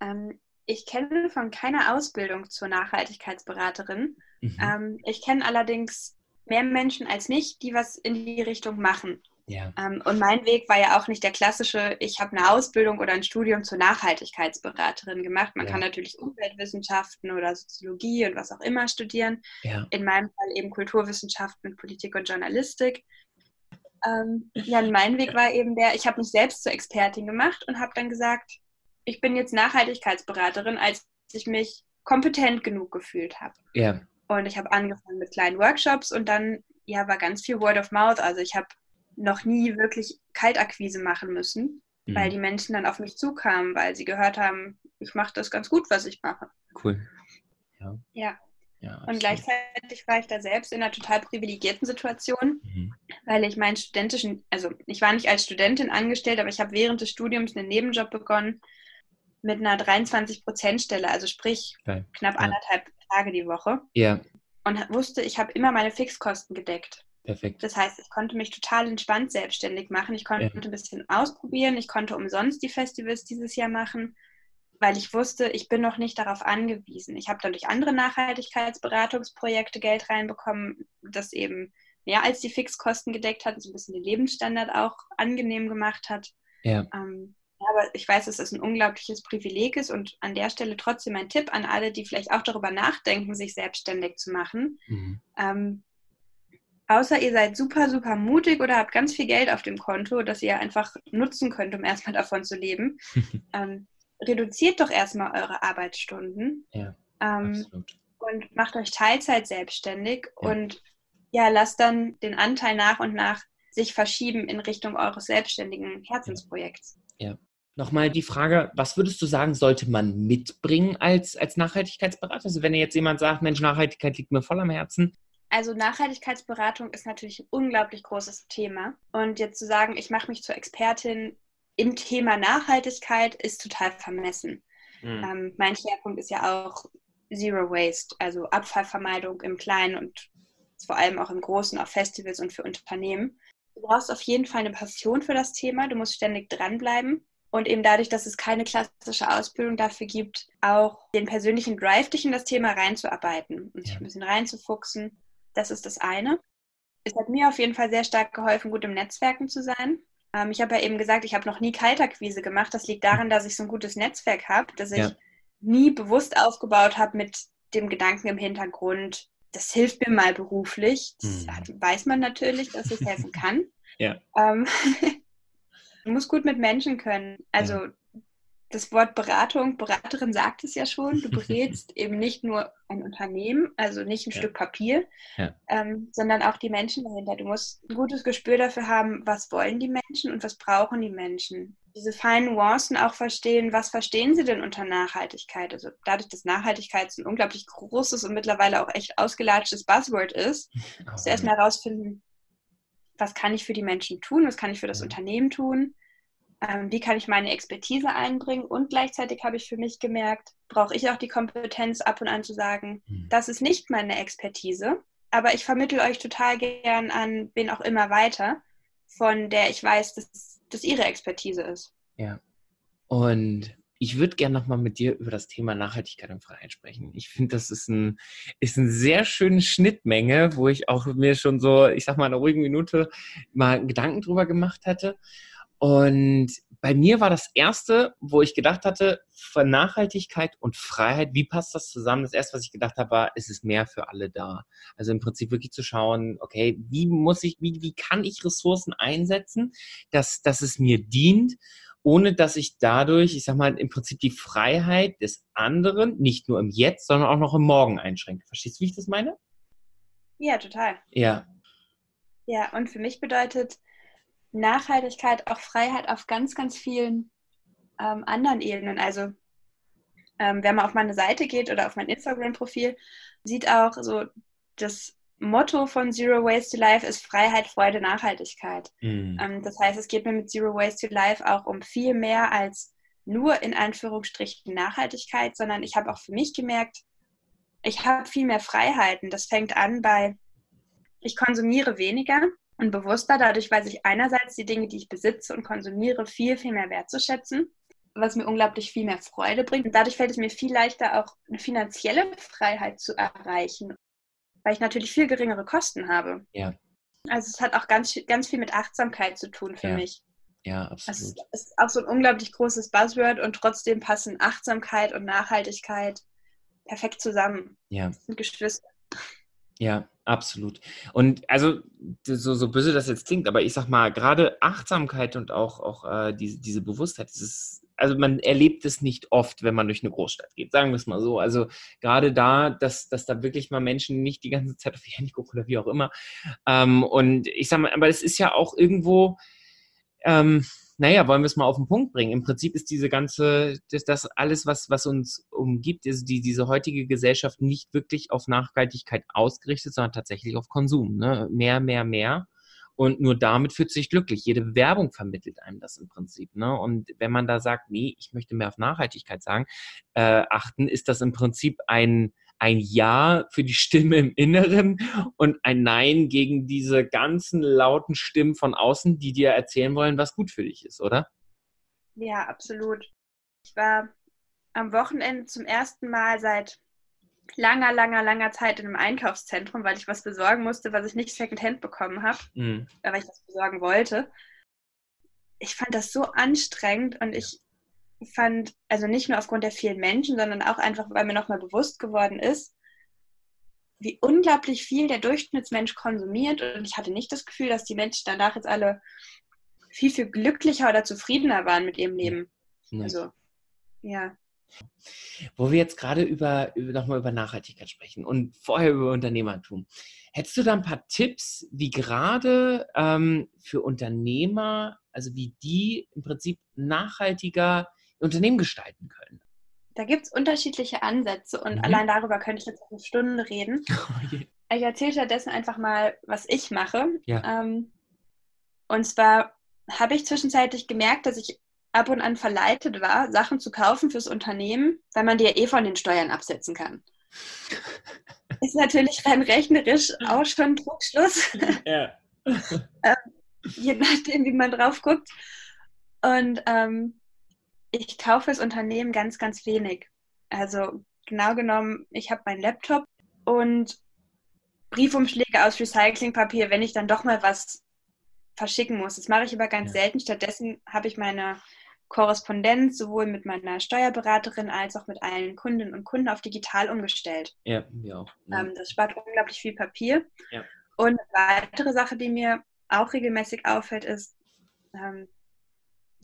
Ähm, ich kenne von keiner Ausbildung zur Nachhaltigkeitsberaterin. Mhm. Ähm, ich kenne allerdings mehr Menschen als mich, die was in die Richtung machen. Ja. Ähm, und mein Weg war ja auch nicht der klassische, ich habe eine Ausbildung oder ein Studium zur Nachhaltigkeitsberaterin gemacht. Man ja. kann natürlich Umweltwissenschaften oder Soziologie und was auch immer studieren. Ja. In meinem Fall eben Kulturwissenschaften mit Politik und Journalistik. Ähm, ja, mein Weg war eben der, ich habe mich selbst zur Expertin gemacht und habe dann gesagt, ich bin jetzt Nachhaltigkeitsberaterin, als ich mich kompetent genug gefühlt habe. Ja. Und ich habe angefangen mit kleinen Workshops und dann ja war ganz viel Word of Mouth. Also ich habe noch nie wirklich Kaltakquise machen müssen, mhm. weil die Menschen dann auf mich zukamen, weil sie gehört haben, ich mache das ganz gut, was ich mache. Cool. Ja. ja. ja und gleichzeitig war ich da selbst in einer total privilegierten Situation, mhm. weil ich meinen studentischen, also ich war nicht als Studentin angestellt, aber ich habe während des Studiums einen Nebenjob begonnen mit einer 23-Prozent-Stelle, also sprich okay. knapp ja. anderthalb Tage die Woche. Ja. Und wusste, ich habe immer meine Fixkosten gedeckt. Perfekt. Das heißt, ich konnte mich total entspannt selbstständig machen. Ich konnte ja. ein bisschen ausprobieren. Ich konnte umsonst die Festivals dieses Jahr machen. weil ich wusste, ich bin noch nicht darauf angewiesen. Ich habe dann durch andere Nachhaltigkeitsberatungsprojekte Geld reinbekommen, das eben mehr als die Fixkosten gedeckt hat und so ein bisschen den Lebensstandard auch angenehm gemacht hat. Ja. Ähm, aber ich weiß, dass es ein unglaubliches Privileg ist und an der Stelle trotzdem ein Tipp an alle, die vielleicht auch darüber nachdenken, sich selbstständig zu machen. Mhm. Ähm, außer ihr seid super, super mutig oder habt ganz viel Geld auf dem Konto, das ihr einfach nutzen könnt, um erstmal davon zu leben, ähm, reduziert doch erstmal eure Arbeitsstunden. Ja, ähm, und macht euch Teilzeit selbstständig ja. und ja, lasst dann den Anteil nach und nach sich verschieben in Richtung eures selbstständigen Herzensprojekts. Ja. Nochmal die Frage, was würdest du sagen, sollte man mitbringen als, als Nachhaltigkeitsberater? Also wenn jetzt jemand sagt, Mensch, Nachhaltigkeit liegt mir voll am Herzen. Also Nachhaltigkeitsberatung ist natürlich ein unglaublich großes Thema. Und jetzt zu sagen, ich mache mich zur Expertin im Thema Nachhaltigkeit, ist total vermessen. Mhm. Ähm, mein Schwerpunkt ist ja auch Zero Waste, also Abfallvermeidung im Kleinen und vor allem auch im Großen auf Festivals und für Unternehmen. Du brauchst auf jeden Fall eine Passion für das Thema, du musst ständig dranbleiben und eben dadurch, dass es keine klassische Ausbildung dafür gibt, auch den persönlichen Drive, dich in das Thema reinzuarbeiten und sich ein bisschen reinzufuchsen. Das ist das eine. Es hat mir auf jeden Fall sehr stark geholfen, gut im Netzwerken zu sein. Ähm, ich habe ja eben gesagt, ich habe noch nie Kaltakquise gemacht. Das liegt daran, dass ich so ein gutes Netzwerk habe, dass ich ja. nie bewusst aufgebaut habe mit dem Gedanken im Hintergrund, das hilft mir mal beruflich. Das hm. weiß man natürlich, dass es helfen kann. ja. Ähm, du musst gut mit Menschen können. Also das Wort Beratung, Beraterin sagt es ja schon, du berätst eben nicht nur ein Unternehmen, also nicht ein ja. Stück Papier, ja. ähm, sondern auch die Menschen dahinter. Du musst ein gutes Gespür dafür haben, was wollen die Menschen und was brauchen die Menschen diese feinen Nuancen auch verstehen, was verstehen sie denn unter Nachhaltigkeit? Also dadurch, dass Nachhaltigkeit ein unglaublich großes und mittlerweile auch echt ausgelatschtes Buzzword ist, musst du erstmal herausfinden, was kann ich für die Menschen tun, was kann ich für das ja. Unternehmen tun, ähm, wie kann ich meine Expertise einbringen und gleichzeitig habe ich für mich gemerkt, brauche ich auch die Kompetenz ab und an zu sagen, mhm. das ist nicht meine Expertise, aber ich vermittle euch total gern an wen auch immer weiter, von der ich weiß, dass das ihre Expertise ist. Ja. Und ich würde gerne nochmal mit dir über das Thema Nachhaltigkeit und Freiheit sprechen. Ich finde, das ist ein, ist eine sehr schöne Schnittmenge, wo ich auch mir schon so, ich sag mal, in einer ruhigen Minute mal Gedanken drüber gemacht hatte. Und bei mir war das erste, wo ich gedacht hatte, von Nachhaltigkeit und Freiheit, wie passt das zusammen? Das erste, was ich gedacht habe, war, ist es mehr für alle da? Also im Prinzip wirklich zu schauen, okay, wie muss ich, wie, wie kann ich Ressourcen einsetzen, dass, dass es mir dient, ohne dass ich dadurch, ich sag mal, im Prinzip die Freiheit des anderen nicht nur im Jetzt, sondern auch noch im Morgen einschränke. Verstehst du, wie ich das meine? Ja, total. Ja. Ja, und für mich bedeutet Nachhaltigkeit auch Freiheit auf ganz, ganz vielen ähm, anderen Ebenen. Also ähm, wenn man auf meine Seite geht oder auf mein Instagram-Profil, sieht auch so, das Motto von Zero Waste to Life ist Freiheit, Freude, Nachhaltigkeit. Mhm. Ähm, das heißt, es geht mir mit Zero Waste to Life auch um viel mehr als nur in Anführungsstrichen Nachhaltigkeit, sondern ich habe auch für mich gemerkt, ich habe viel mehr Freiheiten. Das fängt an bei, ich konsumiere weniger und bewusster. Dadurch weiß ich einerseits die Dinge, die ich besitze und konsumiere, viel, viel mehr wertzuschätzen, was mir unglaublich viel mehr Freude bringt. Und dadurch fällt es mir viel leichter, auch eine finanzielle Freiheit zu erreichen, weil ich natürlich viel geringere Kosten habe. Ja. Also es hat auch ganz, ganz viel mit Achtsamkeit zu tun für ja. mich. Ja, absolut. Es ist auch so ein unglaublich großes Buzzword und trotzdem passen Achtsamkeit und Nachhaltigkeit perfekt zusammen. Ja. Das sind Geschwister. Ja, absolut. Und also, so, so böse das jetzt klingt, aber ich sag mal, gerade Achtsamkeit und auch, auch äh, diese, diese Bewusstheit, das ist, also man erlebt es nicht oft, wenn man durch eine Großstadt geht, sagen wir es mal so. Also gerade da, dass, dass da wirklich mal Menschen nicht die ganze Zeit auf ihr Handy gucken oder wie auch immer. Ähm, und ich sag mal, aber es ist ja auch irgendwo, ähm, naja, wollen wir es mal auf den Punkt bringen. Im Prinzip ist diese ganze, das, das alles, was, was uns umgibt, ist die, diese heutige Gesellschaft nicht wirklich auf Nachhaltigkeit ausgerichtet, sondern tatsächlich auf Konsum. Ne? Mehr, mehr, mehr. Und nur damit fühlt sich glücklich. Jede Werbung vermittelt einem das im Prinzip. Ne? Und wenn man da sagt, nee, ich möchte mehr auf Nachhaltigkeit sagen, äh, achten, ist das im Prinzip ein, ein Ja für die Stimme im Inneren und ein Nein gegen diese ganzen lauten Stimmen von außen, die dir erzählen wollen, was gut für dich ist, oder? Ja, absolut. Ich war am Wochenende zum ersten Mal seit langer, langer, langer Zeit in einem Einkaufszentrum, weil ich was besorgen musste, was ich nicht Secondhand bekommen habe, mhm. weil ich das besorgen wollte. Ich fand das so anstrengend und ich fand, also nicht nur aufgrund der vielen Menschen, sondern auch einfach, weil mir nochmal bewusst geworden ist, wie unglaublich viel der Durchschnittsmensch konsumiert. Und ich hatte nicht das Gefühl, dass die Menschen danach jetzt alle viel, viel glücklicher oder zufriedener waren mit ihrem Leben. Ja. Also, ja. Wo wir jetzt gerade über, nochmal über Nachhaltigkeit sprechen und vorher über Unternehmertum. Hättest du da ein paar Tipps, wie gerade ähm, für Unternehmer, also wie die im Prinzip nachhaltiger Unternehmen gestalten können? Da gibt es unterschiedliche Ansätze und mhm. allein darüber könnte ich jetzt eine Stunde reden. Oh ich erzähle stattdessen einfach mal, was ich mache. Ja. Ähm, und zwar habe ich zwischenzeitlich gemerkt, dass ich ab und an verleitet war, Sachen zu kaufen fürs Unternehmen, weil man die ja eh von den Steuern absetzen kann. Ist natürlich rein rechnerisch auch schon Druckschluss. Ja. ähm, je nachdem, wie man drauf guckt. Und ähm, ich kaufe fürs Unternehmen ganz, ganz wenig. Also genau genommen, ich habe meinen Laptop und Briefumschläge aus Recyclingpapier, wenn ich dann doch mal was verschicken muss. Das mache ich aber ganz ja. selten. Stattdessen habe ich meine Korrespondenz sowohl mit meiner Steuerberaterin als auch mit allen Kundinnen und Kunden auf digital umgestellt. Ja, wir auch. Ja. Ähm, das spart unglaublich viel Papier. Ja. Und eine weitere Sache, die mir auch regelmäßig auffällt, ist, ähm,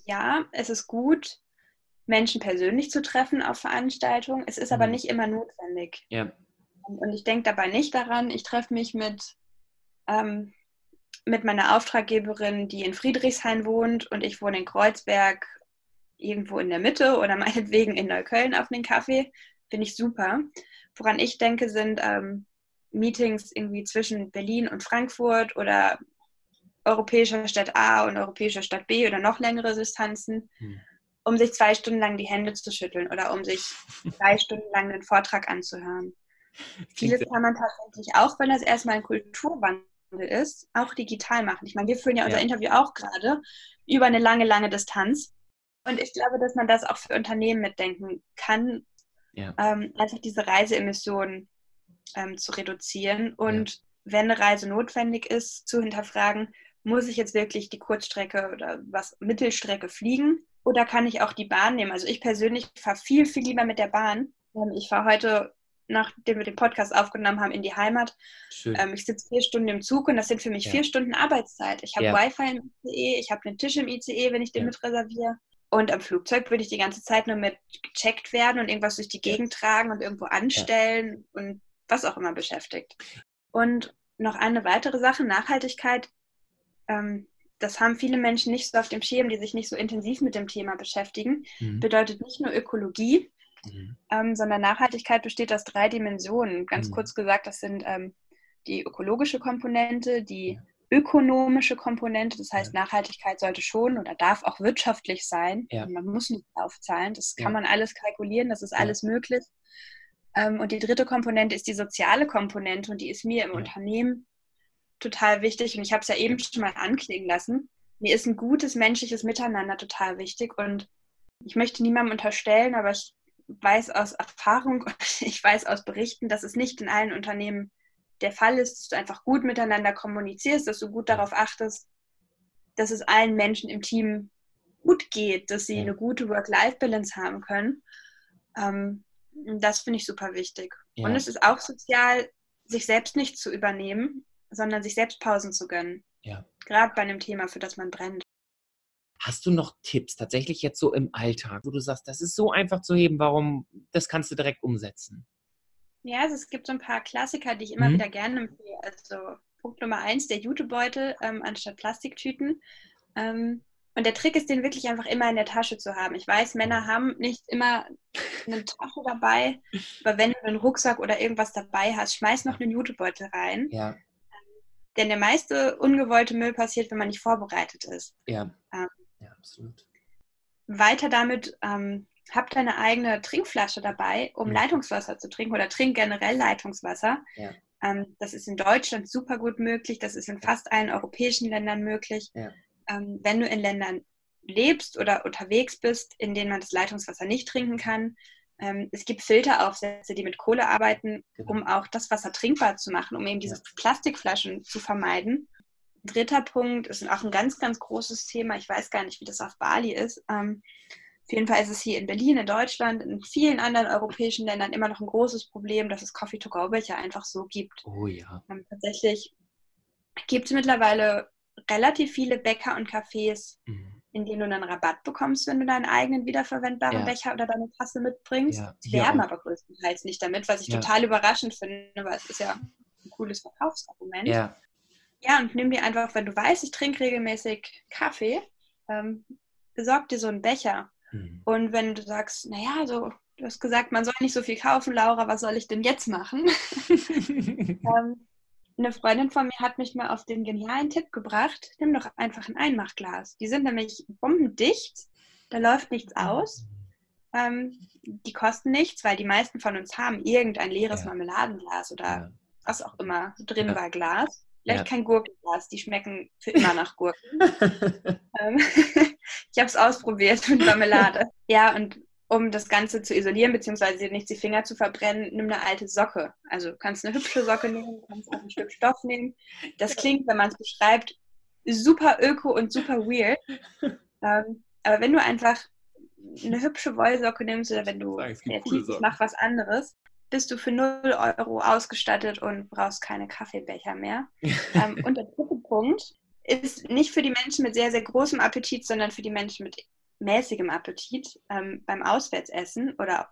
ja, es ist gut, Menschen persönlich zu treffen auf Veranstaltungen. Es ist mhm. aber nicht immer notwendig. Ja. Und ich denke dabei nicht daran, ich treffe mich mit ähm, mit meiner Auftraggeberin, die in Friedrichshain wohnt und ich wohne in Kreuzberg, irgendwo in der Mitte oder meinetwegen in Neukölln auf einen Kaffee, finde ich super. Woran ich denke, sind ähm, Meetings irgendwie zwischen Berlin und Frankfurt oder europäischer Stadt A und europäischer Stadt B oder noch längere Distanzen, hm. um sich zwei Stunden lang die Hände zu schütteln oder um sich drei Stunden lang einen Vortrag anzuhören. Vieles kann man tatsächlich auch, wenn das erstmal ein Kulturwandel ist, auch digital machen. Ich meine, wir führen ja unser ja. Interview auch gerade über eine lange, lange Distanz. Und ich glaube, dass man das auch für Unternehmen mitdenken kann, ja. ähm, einfach diese Reiseemissionen ähm, zu reduzieren und ja. wenn eine Reise notwendig ist, zu hinterfragen, muss ich jetzt wirklich die Kurzstrecke oder was Mittelstrecke fliegen oder kann ich auch die Bahn nehmen? Also ich persönlich fahre viel, viel lieber mit der Bahn. Ähm, ich fahre heute nachdem wir den Podcast aufgenommen haben, in die Heimat. Ähm, ich sitze vier Stunden im Zug und das sind für mich ja. vier Stunden Arbeitszeit. Ich habe ja. Wi-Fi im ICE, ich habe einen Tisch im ICE, wenn ich den ja. mit reserviere. Und am Flugzeug würde ich die ganze Zeit nur mit gecheckt werden und irgendwas durch die Gegend tragen und irgendwo anstellen und was auch immer beschäftigt. Und noch eine weitere Sache, Nachhaltigkeit. Ähm, das haben viele Menschen nicht so auf dem Schirm, die sich nicht so intensiv mit dem Thema beschäftigen. Mhm. Bedeutet nicht nur Ökologie, Mhm. Ähm, sondern Nachhaltigkeit besteht aus drei Dimensionen. Ganz mhm. kurz gesagt, das sind ähm, die ökologische Komponente, die ökonomische Komponente, das heißt, Nachhaltigkeit sollte schon oder darf auch wirtschaftlich sein. Ja. Man muss nicht aufzahlen, das kann ja. man alles kalkulieren, das ist alles möglich. Ähm, und die dritte Komponente ist die soziale Komponente und die ist mir im Unternehmen total wichtig. Und ich habe es ja eben schon mal anklingen lassen. Mir ist ein gutes menschliches Miteinander total wichtig und ich möchte niemandem unterstellen, aber ich weiß aus Erfahrung, ich weiß aus Berichten, dass es nicht in allen Unternehmen der Fall ist, dass du einfach gut miteinander kommunizierst, dass du gut darauf achtest, dass es allen Menschen im Team gut geht, dass sie eine gute Work-Life-Balance haben können. Ähm, das finde ich super wichtig. Ja. Und es ist auch sozial, sich selbst nicht zu übernehmen, sondern sich selbst Pausen zu gönnen. Ja. Gerade bei einem Thema, für das man brennt. Hast du noch Tipps tatsächlich jetzt so im Alltag, wo du sagst, das ist so einfach zu heben, warum das kannst du direkt umsetzen? Ja, also es gibt so ein paar Klassiker, die ich immer mhm. wieder gerne empfehle. Also Punkt Nummer eins, der Jutebeutel ähm, anstatt Plastiktüten. Ähm, und der Trick ist, den wirklich einfach immer in der Tasche zu haben. Ich weiß, Männer haben nicht immer eine Tasche dabei, aber wenn du einen Rucksack oder irgendwas dabei hast, schmeiß noch einen Jutebeutel rein. Ja. Denn der meiste ungewollte Müll passiert, wenn man nicht vorbereitet ist. Ja. Ähm, ja, absolut. Weiter damit, ähm, hab deine eigene Trinkflasche dabei, um ja. Leitungswasser zu trinken oder trink generell Leitungswasser. Ja. Ähm, das ist in Deutschland super gut möglich, das ist in fast allen europäischen Ländern möglich. Ja. Ähm, wenn du in Ländern lebst oder unterwegs bist, in denen man das Leitungswasser nicht trinken kann, Ähm, es gibt Filteraufsätze, die mit Kohle arbeiten, genau. um auch das Wasser trinkbar zu machen, um eben diese ja. Plastikflaschen zu vermeiden. Dritter Punkt ist auch ein ganz, ganz großes Thema. Ich weiß gar nicht, wie das auf Bali ist. Ähm, auf jeden Fall ist es hier in Berlin, in Deutschland, in vielen anderen europäischen Ländern immer noch ein großes Problem, dass es Coffee-to-go-Becher einfach so gibt. Oh ja. Ähm, tatsächlich gibt es mittlerweile relativ viele Bäcker und Cafés, mhm. in denen du einen Rabatt bekommst, wenn du deinen eigenen wiederverwendbaren ja. Becher oder deine Tasse mitbringst. Ja. Die werben aber größtenteils nicht damit, was ich ja. total überraschend finde, weil es ist ja ein cooles Verkaufsargument. Ja. Ja, und nimm dir einfach, wenn du weißt, ich trinke regelmäßig Kaffee, ähm, besorg dir so einen Becher. Mhm. Und wenn du sagst, naja, so, du hast gesagt, man soll nicht so viel kaufen, Laura, was soll ich denn jetzt machen? ähm, eine Freundin von mir hat mich mal auf den genialen Tipp gebracht, nimm doch einfach ein Einmachglas. Die sind nämlich bombendicht, da läuft nichts aus. Ähm, die kosten nichts, weil die meisten von uns haben irgendein leeres ja. Marmeladenglas oder ja. was auch immer drin ja. war Glas. Vielleicht kein Gurkenglas, die schmecken für immer nach Gurken. ähm, ich habe es ausprobiert mit Marmelade. Ja, und um das Ganze zu isolieren, beziehungsweise nicht die Finger zu verbrennen, nimm eine alte Socke. Also du kannst eine hübsche Socke nehmen, du kannst auch ein Stück Stoff nehmen. Das klingt, wenn man es beschreibt, super öko und super weird. Ähm, aber wenn du einfach eine hübsche Wollsocke nimmst oder wenn du kreativ mach was anderes, bist du für 0 Euro ausgestattet und brauchst keine Kaffeebecher mehr. ähm, und der dritte Punkt ist nicht für die Menschen mit sehr, sehr großem Appetit, sondern für die Menschen mit mäßigem Appetit ähm, beim Auswärtsessen oder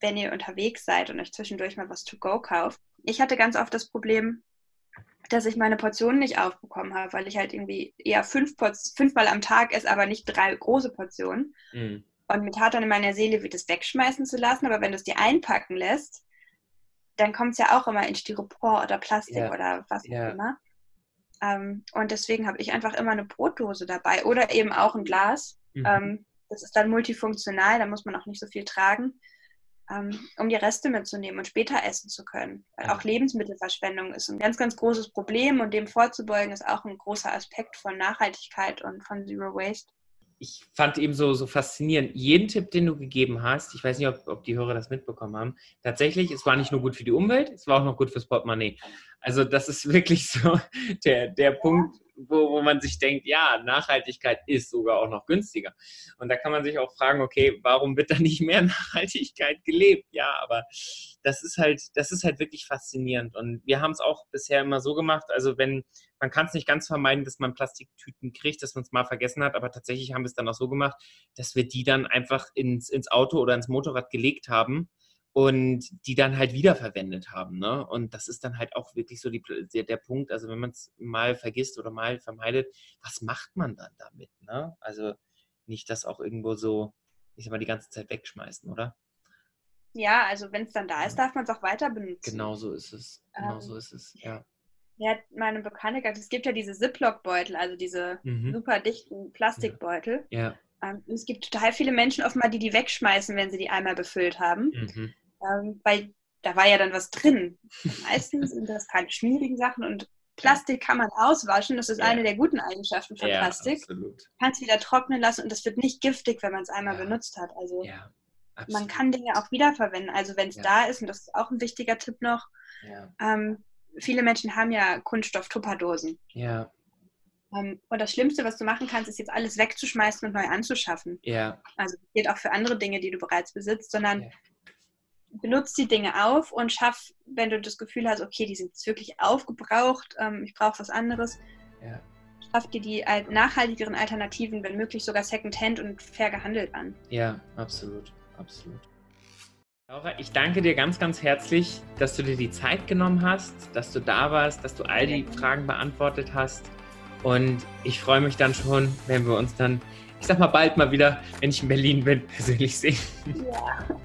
wenn ihr unterwegs seid und euch zwischendurch mal was to go kauft. Ich hatte ganz oft das Problem, dass ich meine Portionen nicht aufbekommen habe, weil ich halt irgendwie eher fünf fünfmal am Tag esse, aber nicht drei große Portionen. Mhm. Und mir tat dann in meiner Seele, wie das wegschmeißen zu lassen, aber wenn du es dir einpacken lässt, dann kommt es ja auch immer in Styropor oder Plastik ja. oder was auch ja. immer. Ähm, und deswegen habe ich einfach immer eine Brotdose dabei oder eben auch ein Glas. Mhm. Ähm, das ist dann multifunktional, da muss man auch nicht so viel tragen, ähm, um die Reste mitzunehmen und später essen zu können. Weil auch Lebensmittelverschwendung ist ein ganz, ganz großes Problem und dem vorzubeugen ist auch ein großer Aspekt von Nachhaltigkeit und von Zero Waste ich fand eben so, so faszinierend, jeden Tipp, den du gegeben hast, ich weiß nicht, ob, ob die Hörer das mitbekommen haben, tatsächlich, es war nicht nur gut für die Umwelt, es war auch noch gut fürs Portemonnaie. Also das ist wirklich so der, der Punkt, wo, wo man sich denkt, ja, Nachhaltigkeit ist sogar auch noch günstiger. Und da kann man sich auch fragen, okay, warum wird da nicht mehr Nachhaltigkeit gelebt? Ja, aber das ist halt, das ist halt wirklich faszinierend. Und wir haben es auch bisher immer so gemacht, also wenn, man kann es nicht ganz vermeiden, dass man Plastiktüten kriegt, dass man es mal vergessen hat, aber tatsächlich haben wir es dann auch so gemacht, dass wir die dann einfach ins, ins Auto oder ins Motorrad gelegt haben und die dann halt wiederverwendet haben. Ne? Und das ist dann halt auch wirklich so die, der, der Punkt, also wenn man es mal vergisst oder mal vermeidet, was macht man dann damit? Ne? Also nicht das auch irgendwo so, ich sag mal, die ganze Zeit wegschmeißen, oder? Ja, also wenn es dann da ist, darf man es auch weiter benutzen. Genau so ist es. Genau ähm, so ist es, ja. Ja, meine Bekannte gesagt, es gibt ja diese Ziploc-Beutel, also diese mhm. super dichten Plastikbeutel. Ja. ja. Ähm, es gibt total viele Menschen offenbar, die die wegschmeißen, wenn sie die einmal befüllt haben. Mhm. Ähm, weil da war ja dann was drin. Meistens sind das keine schwierigen Sachen und Plastik kann man auswaschen. Das ist ja. eine der guten Eigenschaften von ja, Plastik. Absolut. Kannst wieder trocknen lassen und das wird nicht giftig, wenn man es einmal ja. benutzt hat. Also man kann Dinge auch wiederverwenden. Also wenn es da ist, und das ist auch ein wichtiger Tipp noch, ähm, viele Menschen haben ja Kunststoff-Tupperdosen. Ja. Um, und das Schlimmste, was du machen kannst, ist jetzt alles wegzuschmeißen und neu anzuschaffen. Ja. Also das geht auch für andere Dinge, die du bereits besitzt, sondern ja. Benutzt die Dinge auf und schaff, wenn du das Gefühl hast, okay, die sind jetzt wirklich aufgebraucht, ähm, ich brauche was anderes, ja. schaff dir die nachhaltigeren Alternativen, wenn möglich sogar Secondhand und fair gehandelt an. Ja, absolut, absolut. Laura, ich danke dir ganz, ganz herzlich, dass du dir die Zeit genommen hast, dass du da warst, dass du all die Fragen beantwortet hast. Und ich freue mich dann schon, wenn wir uns dann, ich sag mal bald mal wieder, wenn ich in Berlin bin, persönlich sehen. Ja.